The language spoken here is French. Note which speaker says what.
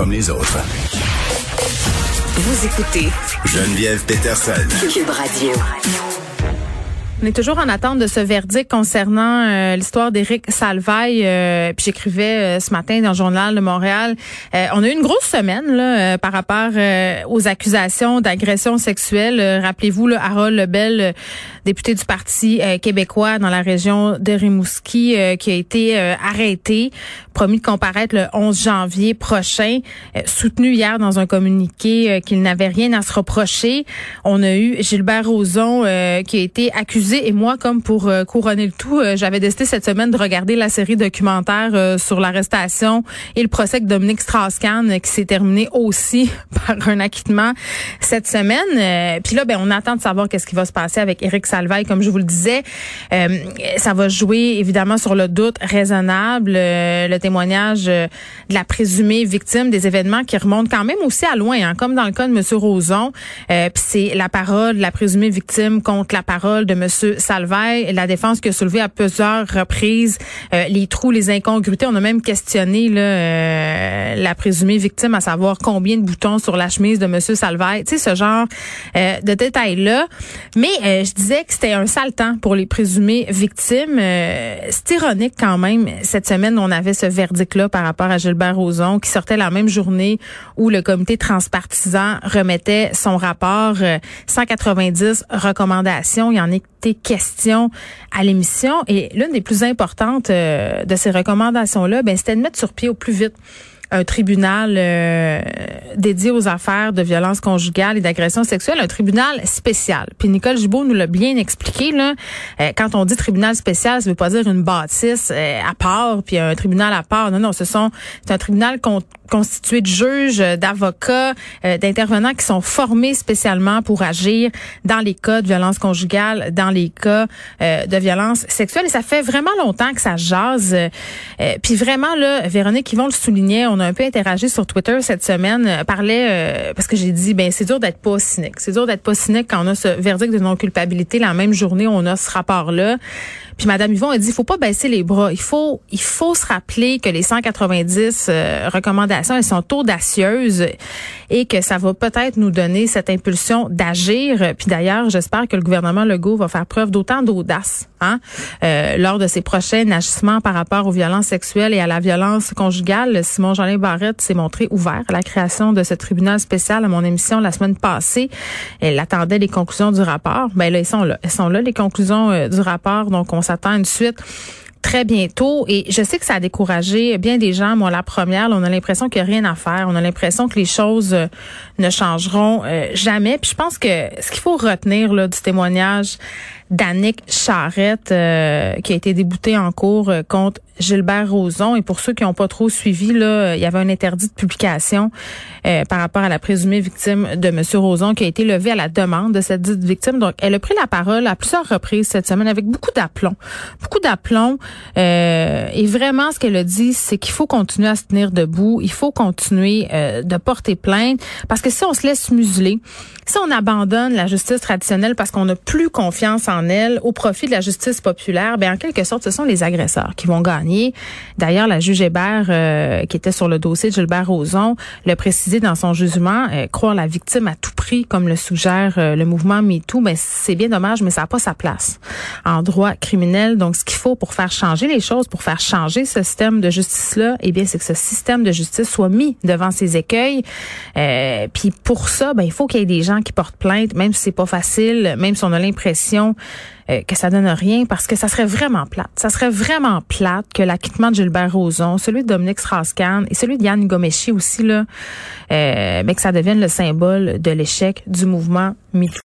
Speaker 1: comme les autres.
Speaker 2: Vous écoutez
Speaker 1: Geneviève Peterson.
Speaker 2: Cube Radio.
Speaker 3: On est toujours en attente de ce verdict concernant euh, l'histoire d'Éric Salvaille. Euh, puis j'écrivais euh, ce matin dans le journal de Montréal. on a eu une grosse semaine là, par rapport aux accusations d'agression sexuelle. Rappelez-vous, là, Harold Lebel, député du Parti québécois dans la région de Rimouski, qui a été arrêté, promis de comparaître le 11 janvier prochain, soutenu hier dans un communiqué qu'il n'avait rien à se reprocher. On a eu Gilbert Rozon qui a été accusé et moi, comme pour euh, couronner le tout, euh, j'avais décidé cette semaine de regarder la série documentaire euh, sur l'arrestation et le procès de Dominique Strauss-Kahn qui s'est terminé aussi par un acquittement cette semaine. Puis là, ben, on attend de savoir qu'est-ce qui va se passer avec Éric Salvaille. Comme je vous le disais, ça va jouer évidemment sur le doute raisonnable, le témoignage de la présumée victime des événements qui remontent quand même aussi à loin, hein, comme dans le cas de M. Roson. Puis c'est la parole de la présumée victime contre la parole de M. Salvaille, la défense qui a soulevé à plusieurs reprises euh, les trous, les incongruités. On a même questionné là, euh, la présumée victime à savoir combien de boutons sur la chemise de Monsieur Salvaille. Tu sais, ce genre euh, de détails-là. Mais je disais que c'était un sale temps pour les présumées victimes. C'est ironique quand même. Cette semaine, on avait ce verdict-là par rapport à Gilbert Rozon qui sortait la même journée où le comité transpartisan remettait son rapport 190 recommandations. Il y en a questions à l'émission. Et l'une des plus importantes euh, de ces recommandations-là, ben, c'était de mettre sur pied au plus vite un tribunal euh, dédié aux affaires de violence conjugale et d'agression sexuelle, un tribunal spécial. Puis Nicole Gibault nous l'a bien expliqué là. Euh, quand on dit tribunal spécial, ça veut pas dire une bâtisse à part puis un tribunal à part. Non, non, ce sont c'est un tribunal constitué de juges, d'avocats, d'intervenants qui sont formés spécialement pour agir dans les cas de violence conjugale, dans les cas euh, de violence sexuelle. Et ça fait vraiment longtemps que ça jase. Euh, puis vraiment, là, Véronique Yvon le soulignait, on a un peu interagi sur Twitter cette semaine, euh, parlait, parce que j'ai dit, ben c'est dur d'être pas cynique. C'est dur d'être pas cynique quand on a ce verdict de non-culpabilité la même journée on a ce rapport-là. Puis Madame Yvon a dit, il faut pas baisser les bras. Il faut, il faut se rappeler que les 190 recommandations, elles sont audacieuses et que ça va peut-être nous donner cette impulsion d'agir. Puis d'ailleurs, j'espère que le gouvernement Legault va faire preuve d'autant d'audace hein, euh, lors de ses prochains agissements par rapport aux violences sexuelles et à la violence conjugale. Simon Jeanin Barrette s'est montré ouvert à la création de ce tribunal spécial à mon émission la semaine passée. Elle attendait les conclusions du rapport. Ben là, ils sont là. Elles sont là, les conclusions euh, du rapport. Donc, on s'attend une suite très bientôt. Et je sais que ça a découragé bien des gens. Moi, la première, on a l'impression qu'il n'y a rien à faire. On a l'impression que les choses euh, ne changeront euh, jamais. Puis je pense que ce qu'il faut retenir là, du témoignage d'Annick Charrette, euh, qui a été déboutée en cours contre Gilbert Rozon. Et pour ceux qui n'ont pas trop suivi, là, il y avait un interdit de publication euh, par rapport à la présumée victime de M. Rozon qui a été levé à la demande de cette dite victime. Donc, elle a pris la parole à plusieurs reprises cette semaine avec beaucoup d'aplomb. Beaucoup d'aplomb. Euh, et vraiment, ce qu'elle a dit, c'est qu'il faut continuer à se tenir debout. Il faut continuer euh, de porter plainte. Parce que si on se laisse museler, si on abandonne la justice traditionnelle parce qu'on n'a plus confiance en elle au profit de la justice populaire, ben en quelque sorte, ce sont les agresseurs qui vont gagner D'ailleurs, la juge Hébert, euh, qui était sur le dossier de Gilbert Rozon, l'a précisé dans son jugement, euh, croire la victime à tout comme le suggère euh, le mouvement MeToo, ben, c'est bien dommage, mais ça n'a pas sa place en droit criminel. Donc, ce qu'il faut pour faire changer les choses, pour faire changer ce système de justice-là, eh bien, c'est que ce système de justice soit mis devant ses écueils. Puis pour ça, ben, il faut qu'il y ait des gens qui portent plainte, même si c'est pas facile, même si on a l'impression euh, que ça donne rien parce que ça serait vraiment plate. Ça serait vraiment plate que l'acquittement de Gilbert Rozon, celui de Dominique Strauss-Kahn et celui de Yann Gomeshi aussi, là, euh, mais que ça devienne le symbole de du mouvement MeToo.